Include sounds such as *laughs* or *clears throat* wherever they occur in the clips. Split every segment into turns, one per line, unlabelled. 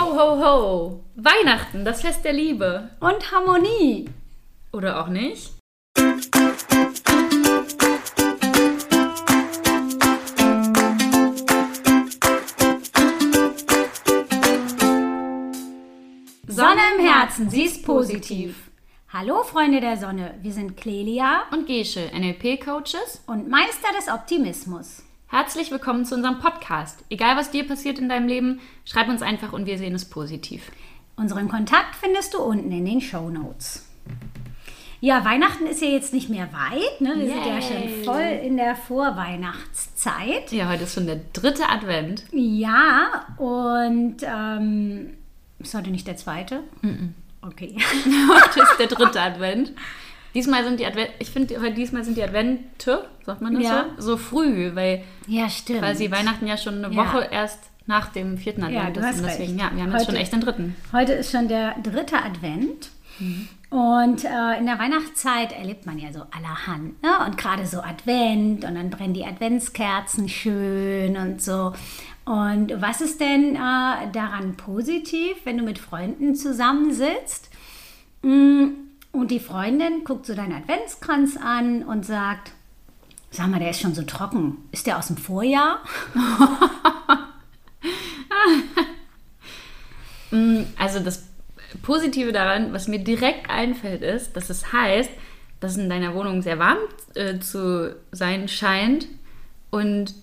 Ho, ho, ho! Weihnachten, das Fest der Liebe.
Und Harmonie.
Oder auch nicht?
Sonne im Herzen, sie ist positiv. Hallo Freunde der Sonne, wir sind Clelia
Und Gesche, NLP-Coaches.
und Meister des Optimismus.
Herzlich willkommen zu unserem Podcast. Egal, was dir passiert in deinem Leben, schreib uns einfach und wir sehen es positiv.
Unseren Kontakt findest du unten in den Show Notes. Ja, Weihnachten ist ja jetzt nicht mehr weit. Ne? Wir sind ja
Yay.
schon voll in der Vorweihnachtszeit.
Ja, heute ist schon der dritte Advent.
Ja, und ähm, ist heute nicht der zweite? Okay. *laughs*
Heute ist der dritte Advent. *laughs* Diesmal sind die Advent, ich finde, diesmal sind die Advente, sagt man das
Ja.
so, so früh, weil
Ja, stimmt.
quasi Weihnachten ja schon eine
Ja.
Woche erst nach dem vierten Advent
Ja,
ist. Und deswegen, ja, wir haben jetzt
Heute-
schon echt den dritten.
Heute ist schon der dritte Advent. Und äh, in der Weihnachtszeit erlebt man ja so allerhand. Ne? Und gerade so Advent und dann brennen die Adventskerzen schön und so. Und was ist denn äh, daran positiv, wenn du mit Freunden zusammensitzt mm, und die Freundin guckt so deinen Adventskranz an und sagt, sag mal, der ist schon so trocken. Ist der aus dem Vorjahr? *laughs*
Mm, Also das Positive daran, was mir direkt einfällt, ist, dass es heißt, dass in deiner Wohnung sehr warm äh, zu sein scheint und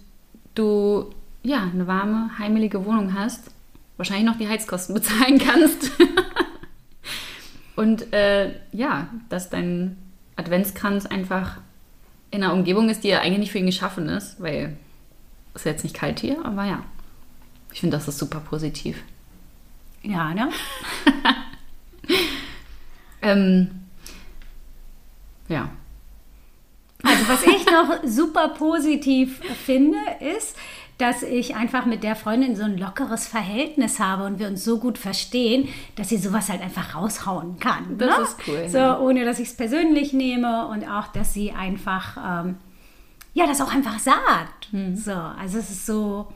du ja eine warme, heimelige Wohnung hast, wahrscheinlich noch die Heizkosten *laughs* bezahlen kannst. Und äh, ja, dass dein Adventskranz einfach in einer Umgebung ist, die ja eigentlich nicht für ihn geschaffen ist, weil es ist jetzt nicht kalt hier, aber ja. Ich finde, das ist super positiv.
Ja, ne? *laughs*
Ähm, ja.
Also was ich noch super positiv finde, ist, dass ich einfach mit der Freundin so ein lockeres Verhältnis habe und wir uns so gut verstehen, dass sie sowas halt einfach raushauen kann.
Das
ne?
ist cool,
So,
ja.
ohne dass ich es persönlich nehme und auch, dass sie einfach, ähm, ja, das auch einfach sagt.
Hm.
So, also es ist so,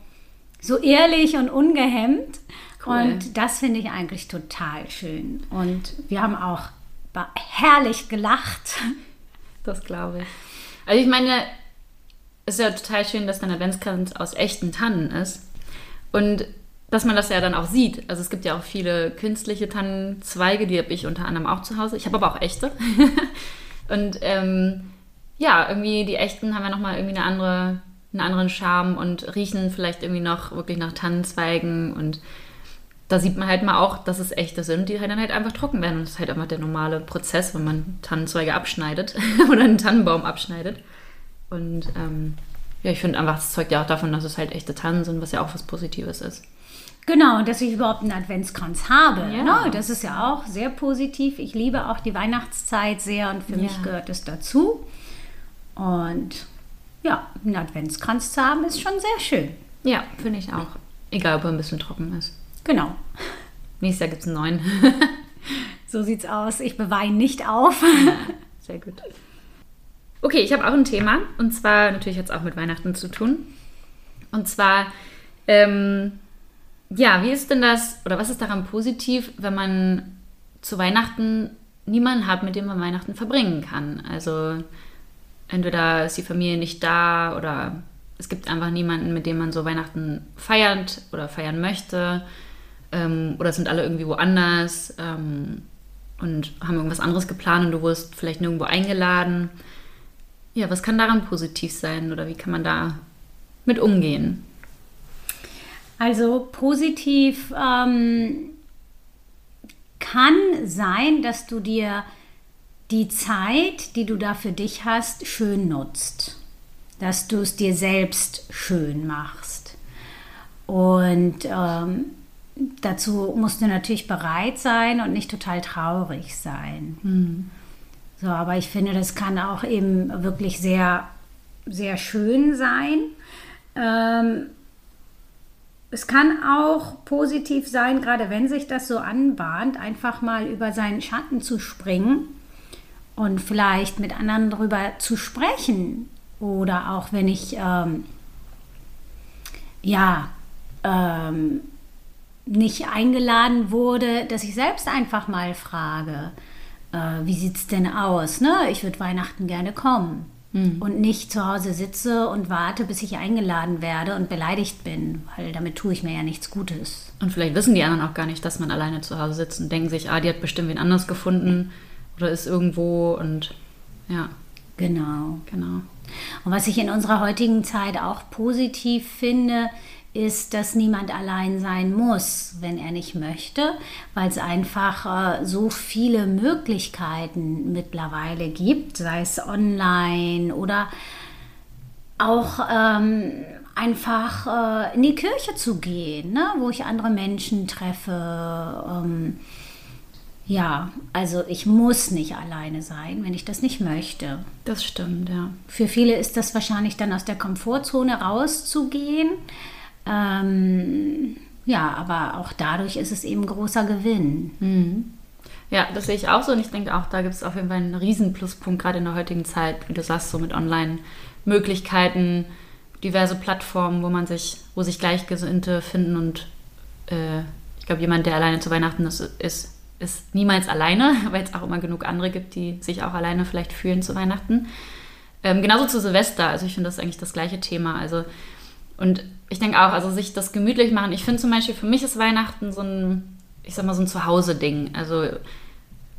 so ehrlich und ungehemmt.
Cool.
Und das finde ich eigentlich total schön. Und wir haben auch herrlich gelacht.
Das glaube ich. Also ich meine, ist ja total schön, dass dein Adventskranz aus echten Tannen ist. Und dass man das ja dann auch sieht. Also es gibt ja auch viele künstliche Tannenzweige, die habe ich unter anderem auch zu Hause. Ich habe aber auch echte. *laughs* und ähm, ja, irgendwie die echten haben ja nochmal irgendwie eine andere, einen anderen Charme und riechen vielleicht irgendwie noch wirklich nach Tannenzweigen und da sieht man halt mal auch, dass es echte sind, die halt dann halt einfach trocken werden. Und das ist halt einfach der normale Prozess, wenn man Tannenzweige abschneidet *laughs* oder einen Tannenbaum abschneidet. Und ähm, ja, ich finde einfach, es zeugt ja auch davon, dass es halt echte Tannen sind, was ja auch was Positives ist.
Genau, und dass ich überhaupt einen Adventskranz habe.
Ja.
Ne? Das ist ja auch sehr positiv. Ich liebe auch die Weihnachtszeit sehr und für mich
Ja.
gehört es dazu. Und ja, einen Adventskranz zu haben ist schon sehr schön.
Ja, finde ich auch. Egal, ob er ein bisschen trocken ist.
Genau.
Nächstes Jahr gibt es einen neuen. *laughs*
So sieht's aus. Ich beweine nicht auf. *laughs*
Sehr gut. Okay, ich habe auch ein Thema. Und zwar natürlich es auch mit Weihnachten zu tun. Und zwar, ähm, ja, wie ist denn das, oder was ist daran positiv, wenn man zu Weihnachten niemanden hat, mit dem man Weihnachten verbringen kann? Also entweder ist die Familie nicht da oder es gibt einfach niemanden, mit dem man so Weihnachten feiert oder feiern möchte. Ähm, oder sind alle irgendwie woanders ähm, und haben irgendwas anderes geplant und du wurdest vielleicht nirgendwo eingeladen. Ja, was kann daran positiv sein oder wie kann man da mit umgehen?
Also positiv ähm, kann sein, dass du dir die Zeit, die du da für dich hast, schön nutzt. Dass du es dir selbst schön machst. Und ähm, dazu musst du natürlich bereit sein und nicht total traurig sein. So, aber ich finde, das kann auch eben wirklich sehr, sehr schön sein. Ähm, es kann auch positiv sein, gerade wenn sich das so anbahnt, einfach mal über seinen Schatten zu springen und vielleicht mit anderen darüber zu sprechen. Oder auch wenn ich ähm, ja ähm, nicht eingeladen wurde, dass ich selbst einfach mal frage, äh, wie sieht es denn aus? Ne? Ich würde Weihnachten gerne kommen. Hm. Und nicht zu Hause sitze und warte, bis ich eingeladen werde und beleidigt bin, weil damit tue ich mir ja nichts Gutes.
Und vielleicht wissen die anderen auch gar nicht, dass man alleine zu Hause sitzt und denken sich, ah, die hat bestimmt wen anders gefunden oder ist irgendwo und ja.
Genau.
Genau.
Und was ich in unserer heutigen Zeit auch positiv finde, ist, dass niemand allein sein muss, wenn er nicht möchte, weil es einfach äh, so viele Möglichkeiten mittlerweile gibt, sei es online oder auch ähm, einfach äh, in die Kirche zu gehen, ne, wo ich andere Menschen treffe. Ähm, ja, also ich muss nicht alleine sein, wenn ich das nicht möchte.
Das stimmt, ja.
Für viele ist das wahrscheinlich dann aus der Komfortzone rauszugehen. Ähm, ja, aber auch dadurch ist es eben großer Gewinn.
Mhm. Ja, das sehe ich auch so und ich denke auch, da gibt es auf jeden Fall einen riesen Pluspunkt, gerade in der heutigen Zeit, wie du sagst, so mit Online-Möglichkeiten, diverse Plattformen, wo man sich, wo sich Gleichgesinnte finden und äh, ich glaube, jemand, der alleine zu Weihnachten ist, ist, ist niemals alleine, *laughs* weil es auch immer genug andere gibt, die sich auch alleine vielleicht fühlen zu Weihnachten. Ähm, genauso zu Silvester, also ich finde das eigentlich das gleiche Thema. Also und ich denke auch, also sich das gemütlich machen. Ich finde zum Beispiel, für mich ist Weihnachten so ein, ich sag mal, so ein Zuhause-Ding. Also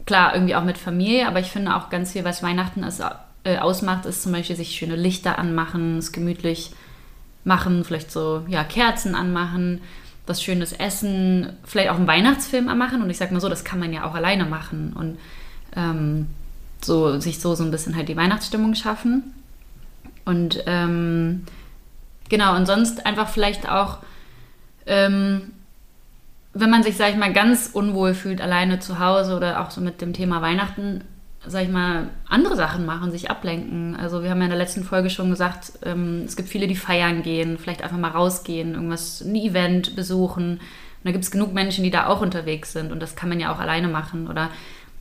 klar, irgendwie auch mit Familie, aber ich finde auch ganz viel, was Weihnachten ist, äh, ausmacht, ist zum Beispiel sich schöne Lichter anmachen, es gemütlich machen, vielleicht so, ja, Kerzen anmachen, was schönes Essen, vielleicht auch einen Weihnachtsfilm anmachen. Und ich sag mal so, das kann man ja auch alleine machen und ähm, so sich so, so ein bisschen halt die Weihnachtsstimmung schaffen. Und ähm, Genau, und sonst einfach vielleicht auch, ähm, wenn man sich, sag ich mal, ganz unwohl fühlt, alleine zu Hause oder auch so mit dem Thema Weihnachten, sag ich mal, andere Sachen machen, sich ablenken. Also wir haben ja in der letzten Folge schon gesagt, ähm, es gibt viele, die feiern gehen, vielleicht einfach mal rausgehen, irgendwas, ein Event besuchen. Und da gibt es genug Menschen, die da auch unterwegs sind und das kann man ja auch alleine machen. Oder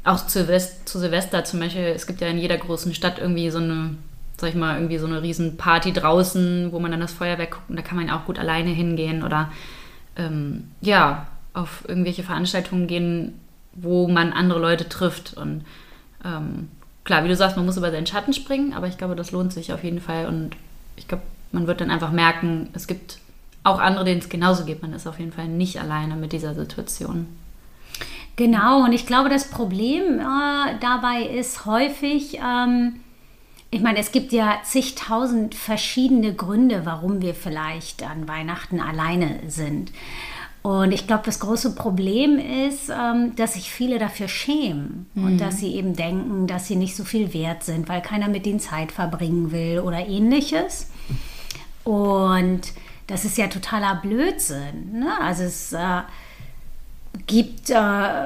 auch zu, Silvester, zu Silvester zum Beispiel, es gibt ja in jeder großen Stadt irgendwie so eine sag ich mal, irgendwie so eine riesen Party draußen, wo man dann das Feuerwerk guckt und da kann man auch gut alleine hingehen oder ähm, ja, auf irgendwelche Veranstaltungen gehen, wo man andere Leute trifft. Und ähm, klar, wie du sagst, man muss über seinen Schatten springen, aber ich glaube, das lohnt sich auf jeden Fall und ich glaube, man wird dann einfach merken, es gibt auch andere, denen es genauso geht. Man ist auf jeden Fall nicht alleine mit dieser Situation.
Genau, und ich glaube, das Problem äh, dabei ist häufig, ähm, ich meine, es gibt ja zigtausend verschiedene Gründe, warum wir vielleicht an Weihnachten alleine sind. Und ich glaube, das große Problem ist, ähm, dass sich viele dafür schämen mhm. und dass sie eben denken, dass sie nicht so viel wert sind, weil keiner mit ihnen Zeit verbringen will oder ähnliches. Und das ist ja totaler Blödsinn. Ne? Also es äh, gibt äh,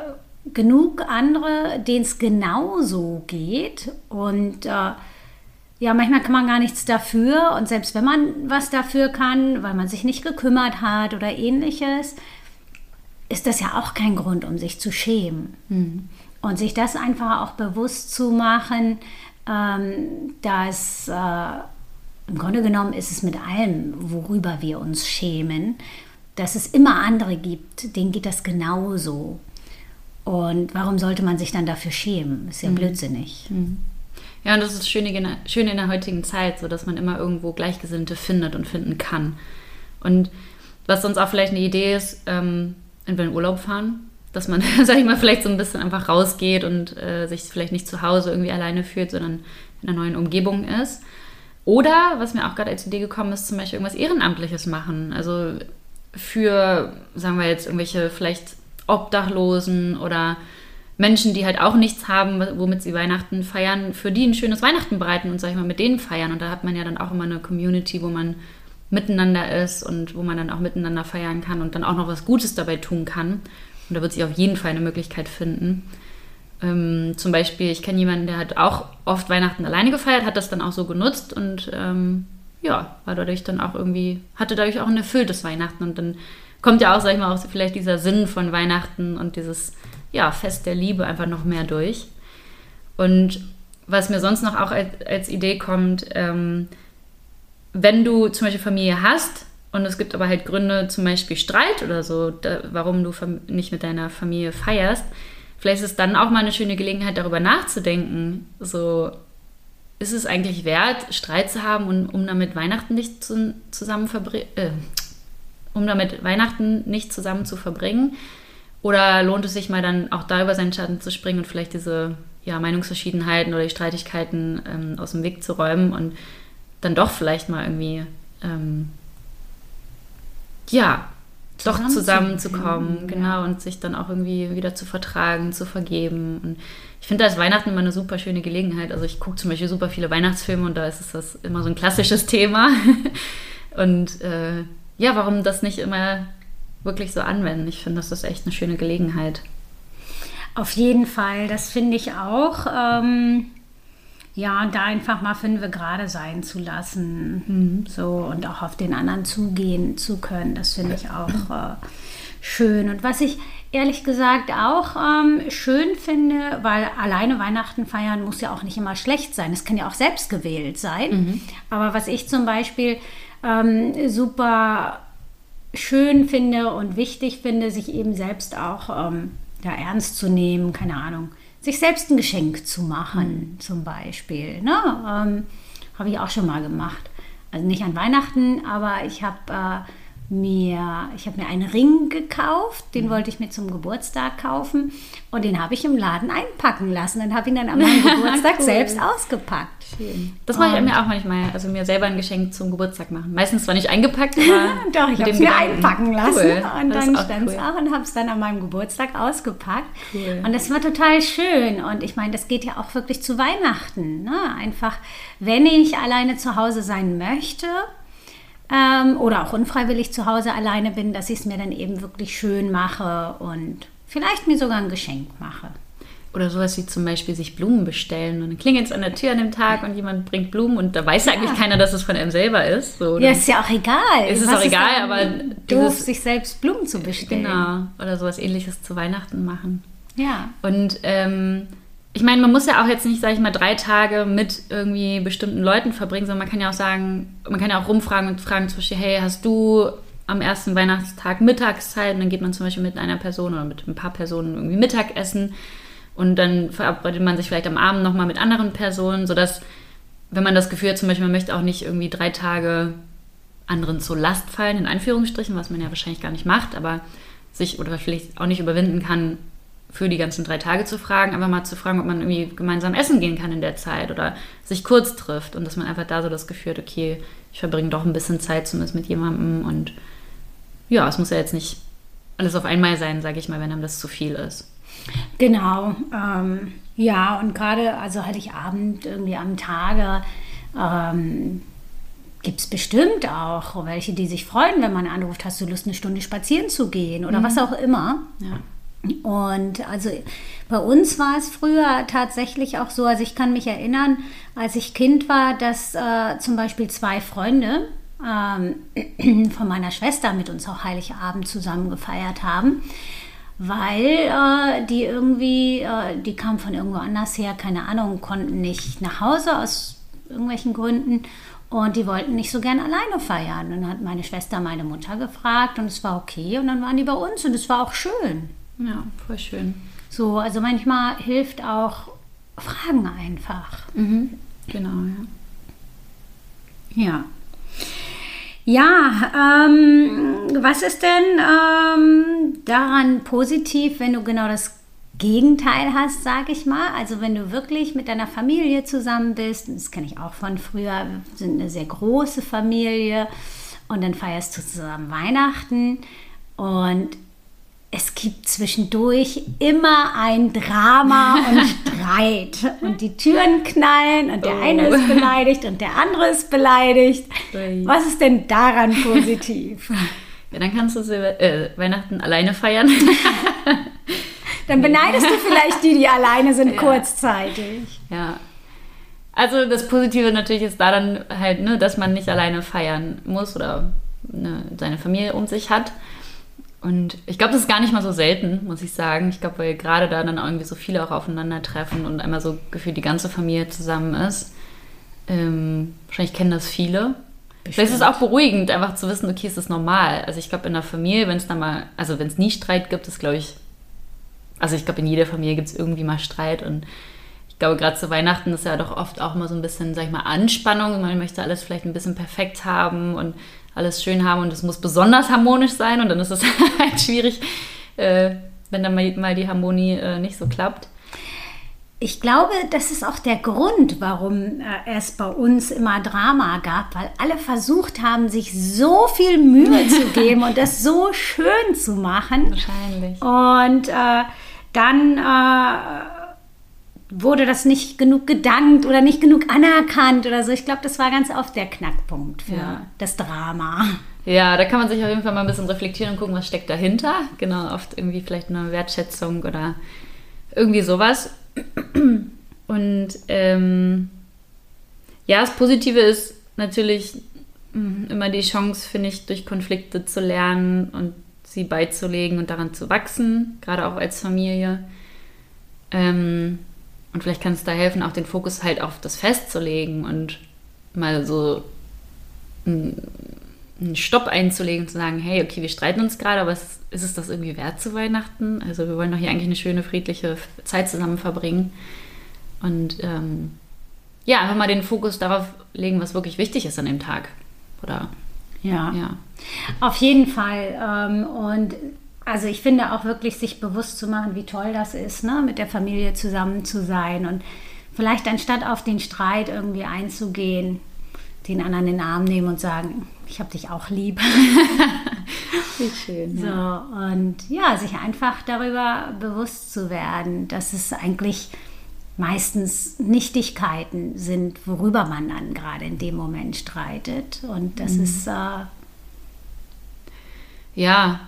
genug andere, denen es genauso geht und äh, ja, manchmal kann man gar nichts dafür und selbst wenn man was dafür kann, weil man sich nicht gekümmert hat oder ähnliches, ist das ja auch kein Grund, um sich zu schämen. Mhm. Und sich das einfach auch bewusst zu machen, ähm, dass äh, im Grunde genommen ist es mit allem, worüber wir uns schämen, dass es immer andere gibt, denen geht das genauso. Und warum sollte man sich dann dafür schämen? Ist ja mhm. blödsinnig. Mhm.
Ja, und das ist schön in, in der heutigen Zeit, so dass man immer irgendwo Gleichgesinnte findet und finden kann. Und was sonst auch vielleicht eine Idee ist, ähm, wenn wir in Urlaub fahren, dass man, *laughs* sag ich mal, vielleicht so ein bisschen einfach rausgeht und äh, sich vielleicht nicht zu Hause irgendwie alleine fühlt, sondern in einer neuen Umgebung ist. Oder, was mir auch gerade als Idee gekommen ist, zum Beispiel irgendwas Ehrenamtliches machen. Also für, sagen wir jetzt, irgendwelche vielleicht Obdachlosen oder Menschen, die halt auch nichts haben, womit sie Weihnachten feiern, für die ein schönes Weihnachten bereiten und, sag ich mal, mit denen feiern. Und da hat man ja dann auch immer eine Community, wo man miteinander ist und wo man dann auch miteinander feiern kann und dann auch noch was Gutes dabei tun kann. Und da wird sich auf jeden Fall eine Möglichkeit finden. Ähm, zum Beispiel, ich kenne jemanden, der hat auch oft Weihnachten alleine gefeiert, hat das dann auch so genutzt und ähm, ja, war dadurch dann auch irgendwie, hatte dadurch auch ein erfülltes Weihnachten. Und dann kommt ja auch, sag ich mal, auch vielleicht dieser Sinn von Weihnachten und dieses ja, Fest der Liebe einfach noch mehr durch. Und was mir sonst noch auch als, als Idee kommt, ähm, wenn du zum Beispiel Familie hast, Und es gibt aber halt Gründe, zum Beispiel Streit oder so, da, warum du nicht mit deiner Familie feierst. Vielleicht ist es dann auch mal eine schöne Gelegenheit, darüber nachzudenken. So, ist es eigentlich wert, Streit zu haben, und, um damit Weihnachten nicht zu, zusammen äh, um damit Weihnachten nicht zusammen zu verbringen? Oder lohnt es sich mal dann auch da über seinen Schatten zu springen und vielleicht diese ja, Meinungsverschiedenheiten oder die Streitigkeiten ähm, aus dem Weg zu räumen und dann doch vielleicht mal irgendwie ähm, ja, doch zusammenzukommen, genau, ja. und sich dann auch irgendwie wieder zu vertragen, zu vergeben. Und ich finde, da ist Weihnachten immer eine super schöne Gelegenheit. Also ich gucke zum Beispiel super viele Weihnachtsfilme und da ist es das immer so ein klassisches *laughs* Thema. und äh, ja, warum das nicht immer wirklich so anwenden? Ich finde, das ist echt eine schöne Gelegenheit.
Auf jeden Fall, das finde ich auch. Ähm, ja, da einfach mal fünf gerade sein zu lassen. Mhm. So und auch auf den anderen zugehen zu können, das finde ich auch äh, schön. Und was ich ehrlich gesagt auch ähm, schön finde, weil alleine Weihnachten feiern muss ja auch nicht immer schlecht sein. Es kann ja auch selbst gewählt sein. Mhm. Aber was ich zum Beispiel ähm, super schön finde und wichtig finde, sich eben selbst auch ähm, ja, ernst zu nehmen, keine Ahnung sich selbst ein Geschenk zu machen, mhm. zum Beispiel. Ne? Ähm, habe ich auch schon mal gemacht. Also nicht an Weihnachten, aber ich habe äh, mir, ich habe mir einen Ring gekauft, den mhm. wollte ich mir zum Geburtstag kaufen und den habe ich im Laden einpacken lassen und habe ihn dann an meinem *laughs* Geburtstag cool. selbst ausgepackt.
Schön. Das mache ich mir auch manchmal, also mir selber ein Geschenk zum Geburtstag machen. Meistens zwar nicht eingepackt, aber *laughs*
doch, ich habe es mir einpacken lassen cool. und dann stand es cool. auch und habe es dann an meinem Geburtstag ausgepackt. Cool. Und das war total schön und ich meine, das geht ja auch wirklich zu Weihnachten. Ne? Einfach, wenn ich alleine zu Hause sein möchte, ähm, oder auch unfreiwillig zu Hause alleine bin, dass ich es mir dann eben wirklich schön mache und vielleicht mir sogar ein Geschenk mache.
Oder sowas wie zum Beispiel sich Blumen bestellen und dann klingelt es an der Tür an dem Tag und jemand bringt Blumen und da weiß ja. eigentlich keiner, dass es von einem selber ist.
So, ja, ist ja auch egal.
Ist es auch egal, aber
doof, sich selbst Blumen zu bestellen.
Genau. Oder sowas ähnliches zu Weihnachten machen. Ja. Und ähm, ich meine, man muss ja auch jetzt nicht, sage ich mal, drei Tage mit irgendwie bestimmten Leuten verbringen, sondern man kann ja auch sagen, man kann ja auch rumfragen und fragen zum Beispiel, hey, hast du am ersten Weihnachtstag Mittagszeit? Und dann geht man zum Beispiel mit einer Person oder mit ein paar Personen irgendwie Mittagessen und dann verabredet man sich vielleicht am Abend nochmal mit anderen Personen, sodass, wenn man das Gefühl hat, zum Beispiel, man möchte auch nicht irgendwie drei Tage anderen zur Last fallen, in Anführungsstrichen, was man ja wahrscheinlich gar nicht macht, aber sich oder vielleicht auch nicht überwinden kann, für die ganzen drei Tage zu fragen, einfach mal zu fragen, ob man irgendwie gemeinsam essen gehen kann in der Zeit oder sich kurz trifft und dass man einfach da so das Gefühl hat, okay, ich verbringe doch ein bisschen Zeit zumindest mit jemandem und ja, es muss ja jetzt nicht alles auf einmal sein, sage ich mal, wenn einem das zu viel ist.
Genau, ähm, ja, und gerade also Heiligabend irgendwie am Tage ähm, gibt es bestimmt auch welche, die sich freuen, wenn man anruft, hast du Lust, eine Stunde spazieren zu gehen oder mhm. was auch immer. Ja. Und also bei uns war es früher tatsächlich auch so, also ich kann mich erinnern, als ich Kind war, dass äh, zum Beispiel zwei Freunde ähm, *clears throat* von meiner Schwester mit uns auch Heiligabend zusammen gefeiert haben, weil äh, die irgendwie, äh, die kamen von irgendwo anders her, keine Ahnung, konnten nicht nach Hause aus irgendwelchen Gründen und die wollten nicht so gern alleine feiern. Und dann hat meine Schwester meine Mutter gefragt und es war okay und dann waren die bei uns und es war auch schön.
Ja, voll schön.
So, also manchmal hilft auch Fragen einfach.
Mhm. Genau,
ja. Ja. Ja, ähm, was ist denn ähm, daran positiv, wenn du genau das Gegenteil hast, sage ich mal? Also wenn du wirklich mit deiner Familie zusammen bist, das kenne ich auch von früher, wir sind eine sehr große Familie und dann feierst du zusammen Weihnachten und es gibt zwischendurch immer ein Drama und *laughs* Streit. Und die Türen knallen und der oh. eine ist beleidigt und der andere ist beleidigt. Was ist denn daran positiv? *laughs*
Ja, dann kannst du äh, Weihnachten alleine feiern. *laughs*
dann beneidest du vielleicht die, die alleine sind, ja. kurzzeitig.
Ja. Also das Positive natürlich ist da dann halt, ne, dass man nicht alleine feiern muss oder ne, seine Familie um sich hat. Und ich glaube, das ist gar nicht mal so selten, muss ich sagen. Ich glaube, weil gerade da dann irgendwie so viele auch aufeinandertreffen und einmal so gefühlt die ganze Familie zusammen ist. Ähm, wahrscheinlich kennen das viele. Vielleicht ist es auch beruhigend, einfach zu wissen, okay, es ist normal. Also ich glaube, in der Familie, wenn es dann mal, also wenn es nie Streit gibt, ist glaube ich, also ich glaube, in jeder Familie gibt es irgendwie mal Streit und ich glaube, gerade zu Weihnachten ist ja doch oft auch mal so ein bisschen, sag ich mal, Anspannung. Man möchte alles vielleicht ein bisschen perfekt haben und alles schön haben und es muss besonders harmonisch sein und dann ist es *laughs* halt schwierig, äh, wenn dann mal, mal die Harmonie äh, nicht so klappt.
Ich glaube, das ist auch der Grund, warum äh, es bei uns immer Drama gab, weil alle versucht haben, sich so viel Mühe *laughs* zu geben und das so schön zu machen.
Wahrscheinlich.
Und äh, dann äh, wurde das nicht genug gedankt oder nicht genug anerkannt oder so. Ich glaube, das war ganz oft der Knackpunkt für
Ja.
das Drama.
Ja, da kann man sich auf jeden Fall mal ein bisschen reflektieren und gucken, was steckt dahinter. Genau, oft irgendwie vielleicht eine Wertschätzung oder irgendwie sowas. Und ähm, ja, das Positive ist natürlich mh, immer die Chance, finde ich, durch Konflikte zu lernen und sie beizulegen und daran zu wachsen, gerade auch als Familie. Ähm, und vielleicht kann es da helfen, auch den Fokus halt auf das Fest zu legen und mal so einen Stopp einzulegen und zu sagen, hey, okay, wir streiten uns gerade, aber ist, ist es das irgendwie wert zu Weihnachten? Also wir wollen doch hier eigentlich eine schöne, friedliche Zeit zusammen verbringen. Und ähm, ja, einfach mal den Fokus darauf legen, was wirklich wichtig ist an dem Tag. Oder
Ja.
ja.
Auf jeden Fall. Ähm, und also ich finde auch wirklich, sich bewusst zu machen, wie toll das ist, ne? mit der Familie zusammen zu sein und vielleicht anstatt auf den Streit irgendwie einzugehen, den anderen in den Arm nehmen und sagen, ich habe dich auch lieb. *laughs*
Wie schön.
So, und ja, sich einfach darüber bewusst zu werden, dass es eigentlich meistens Nichtigkeiten sind, worüber man dann gerade in dem Moment streitet. Und das ist, äh,
Ja.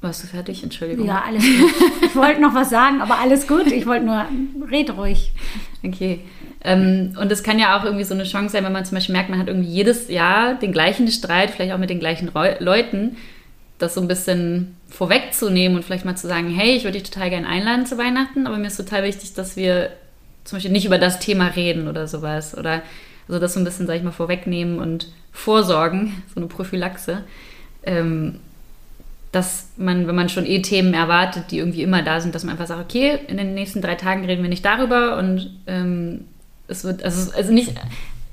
Warst du fertig? Entschuldigung.
ja, alles gut. Ich wollte noch was sagen, aber alles gut. Ich wollte nur, red ruhig.
Okay. Ähm, und es kann ja auch irgendwie so eine Chance sein, wenn man zum Beispiel merkt, man hat irgendwie jedes Jahr den gleichen Streit, vielleicht auch mit den gleichen Reu Leuten, das so ein bisschen vorwegzunehmen und vielleicht mal zu sagen, hey, ich würde dich total gerne einladen zu Weihnachten, aber mir ist total wichtig, dass wir zum Beispiel nicht über das Thema reden oder sowas. Oder also das so ein bisschen, sag ich mal, vorwegnehmen und vorsorgen, so eine Prophylaxe. Ähm, dass man, wenn man schon eh Themen erwartet, die irgendwie immer da sind, dass man einfach sagt, okay, in den nächsten drei Tagen reden wir nicht darüber und ähm, es wird, also, also nicht,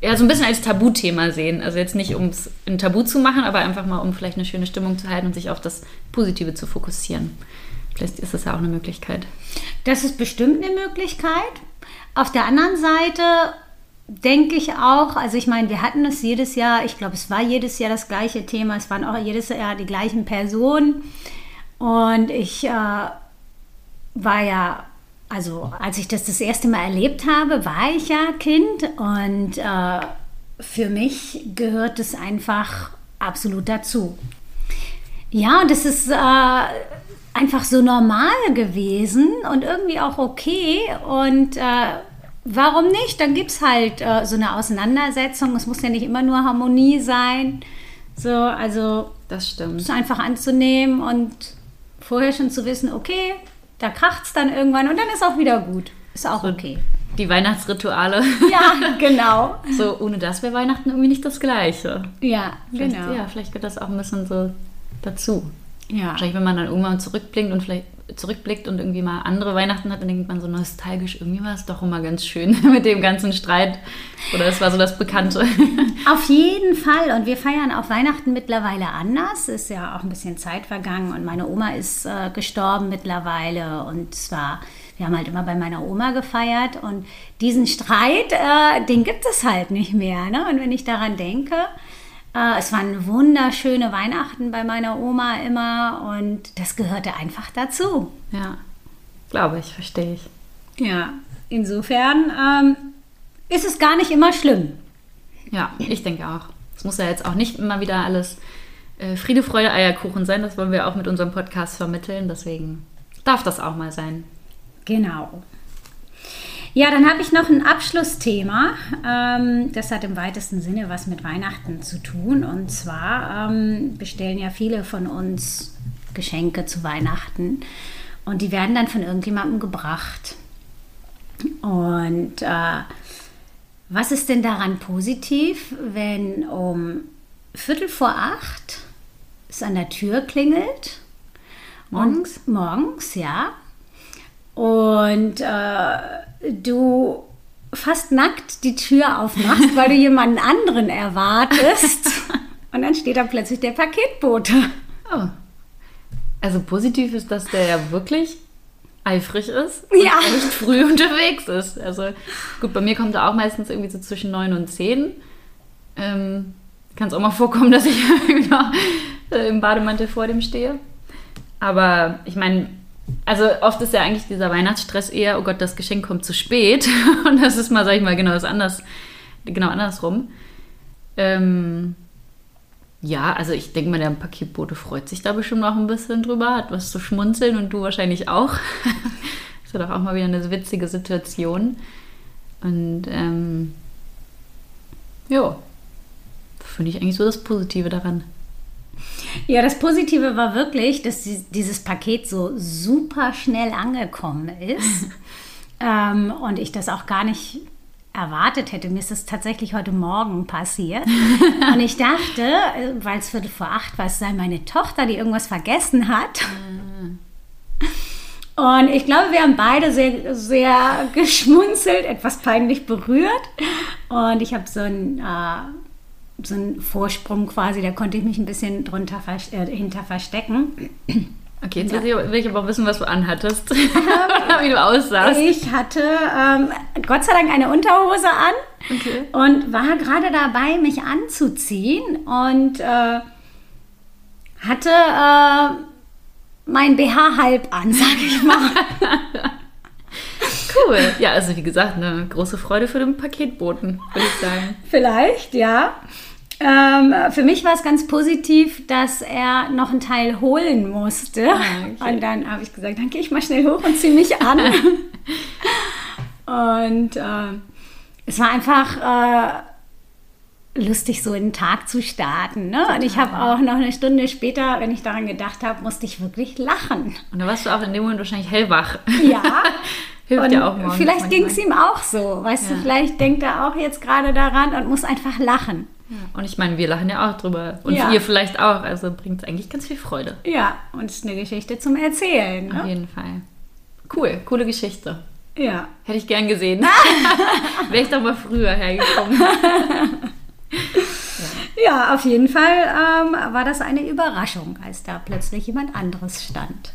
ja, so ein bisschen als Tabuthema sehen. Also jetzt nicht, um es ein Tabu zu machen, aber einfach mal, um vielleicht eine schöne Stimmung zu halten und sich auf das Positive zu fokussieren. Vielleicht ist das ja auch eine Möglichkeit.
Das ist bestimmt eine Möglichkeit. Auf der anderen Seite denke ich auch, also ich meine, wir hatten es jedes Jahr, ich glaube, es war jedes Jahr das gleiche Thema, es waren auch jedes Jahr die gleichen Personen. Und ich äh, war ja, also als ich das das erste Mal erlebt habe, war ich ja Kind und äh, für mich gehört es einfach absolut dazu. Ja, und es ist äh, einfach so normal gewesen und irgendwie auch okay. Und äh, warum nicht? Dann gibt es halt äh, so eine Auseinandersetzung. Es muss ja nicht immer nur Harmonie sein. So, also
Das stimmt.
es einfach anzunehmen und vorher schon zu wissen, okay, da kracht es dann irgendwann und dann ist auch wieder gut. Ist auch okay.
Die Weihnachtsrituale.
Ja, *laughs* genau.
So, ohne das wäre Weihnachten irgendwie nicht das Gleiche.
Ja,
Vielleicht,
genau.
Ja, vielleicht gehört das auch ein bisschen so dazu.
Ja.
Wahrscheinlich, wenn man dann irgendwann zurückblickt und vielleicht zurückblickt und irgendwie mal andere Weihnachten hat, dann denkt man so nostalgisch, irgendwie war es doch immer ganz schön *laughs* mit dem ganzen Streit. Oder es war so das Bekannte. *laughs*
Auf jeden Fall. Und wir feiern auch Weihnachten mittlerweile anders. Ist ja auch ein bisschen Zeit vergangen und meine Oma ist äh, gestorben mittlerweile. Und zwar, wir haben halt immer bei meiner Oma gefeiert und diesen Streit, äh, den gibt es halt nicht mehr. Ne? Und wenn ich daran denke, äh, es waren wunderschöne Weihnachten bei meiner Oma immer und das gehörte einfach dazu.
Ja, glaube ich, verstehe ich.
Ja, insofern ähm, ist es gar nicht immer schlimm.
Ja, ich denke auch. Es muss ja jetzt auch nicht immer wieder alles äh, Friede, Freude, Eierkuchen sein. Das wollen wir auch mit unserem Podcast vermitteln. Deswegen darf das auch mal sein.
Genau. Ja, dann habe ich noch ein Abschlussthema. Ähm, das hat im weitesten Sinne was mit Weihnachten zu tun. Und zwar ähm, bestellen ja viele von uns Geschenke zu Weihnachten. Und die werden dann von irgendjemandem gebracht. Und äh, Was ist denn daran positiv, wenn um Viertel vor acht es an der Tür klingelt?
Morgens?
Und, morgens, ja. Und äh, du fast nackt die Tür aufmachst, weil du jemanden anderen erwartest. *laughs* Und dann steht da plötzlich der Paketbote.
Oh. Also positiv ist, dass der ja wirklich eifrig ist
Ja.
und echt früh *laughs* unterwegs ist. Also gut, bei mir kommt er auch meistens irgendwie so zwischen 9 und 10. Ähm, Kann es auch mal vorkommen, dass ich *laughs* äh, im Bademantel vor dem stehe. Aber ich meine, also oft ist ja eigentlich dieser Weihnachtsstress eher, oh Gott, das Geschenk kommt zu spät. *laughs* Und das ist mal, sag ich mal, genau das anders, genau andersrum. Ähm, ja, also ich denke mal, der Paketbote freut sich da bestimmt auch ein bisschen drüber, hat was zu schmunzeln und du wahrscheinlich auch. *laughs* ist ja doch auch mal wieder eine witzige Situation. Und ähm, ja, finde ich eigentlich so das Positive daran.
Ja, das Positive war wirklich, dass die- dieses Paket so super schnell angekommen ist. *laughs* ähm, und ich das auch gar nicht erwartet hätte. Mir ist das tatsächlich heute Morgen passiert. *laughs* und ich dachte, weil es Viertel vor acht war, es sei meine Tochter, die irgendwas vergessen hat. Und ich glaube, wir haben beide sehr, sehr geschmunzelt, etwas peinlich berührt. Und ich habe so ein äh, so einen Vorsprung quasi, da konnte ich mich ein bisschen drunter vers äh, hinter verstecken.
Okay, jetzt will, ich, will ich aber auch wissen, was du anhattest. *laughs* *laughs* Wie du aussahst.
Ich hatte ähm, Gott sei Dank eine Unterhose an
Okay.
und war gerade dabei, mich anzuziehen und äh, hatte äh, mein BH halb an, sag ich mal. *laughs*
Cool. Ja, also wie gesagt, eine große Freude für den Paketboten, würde ich sagen.
Vielleicht, ja. Ähm, für mich war es ganz positiv, dass er noch einen Teil holen musste.
Ah, *laughs* okay.
Und dann habe ich gesagt, dann gehe ich mal schnell hoch und ziehe mich an. *laughs* und äh, es war einfach äh, lustig, so in den Tag zu starten. Ne? Und ich habe auch noch eine Stunde später, wenn ich daran gedacht habe, musste ich wirklich lachen.
Und da warst du auch in dem Moment wahrscheinlich hellwach.
Ja. *laughs*
Hilft
und
ja auch morgens
vielleicht ging es ihm auch so. Weißt
Ja.
du, vielleicht denkt er auch jetzt gerade daran und muss einfach lachen.
Und ich meine, wir lachen ja auch drüber. Und
Ja.
ihr vielleicht auch. Also bringt es eigentlich ganz viel Freude.
Ja, und es ist eine Geschichte zum Erzählen.
Auf
Ne?
jeden Fall. Cool, coole Geschichte.
Ja.
Hätte ich gern gesehen. *laughs* *laughs* Wäre ich doch mal früher hergekommen. *laughs*
ja, auf jeden Fall ähm, war das eine Überraschung, als da plötzlich jemand anderes stand.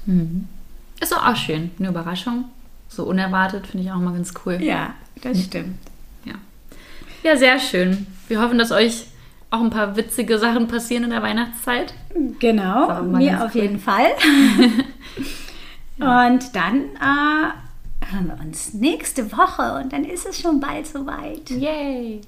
Ist doch auch schön. Eine Überraschung. So unerwartet finde ich auch mal ganz cool.
Ja, das stimmt.
Ja. ja, sehr schön. Wir hoffen, dass euch auch ein paar witzige Sachen passieren in der Weihnachtszeit.
Genau, mir auf
cool.
jeden Fall. *laughs* Und dann äh, hören wir uns nächste Woche und dann ist es schon bald soweit.
Yay!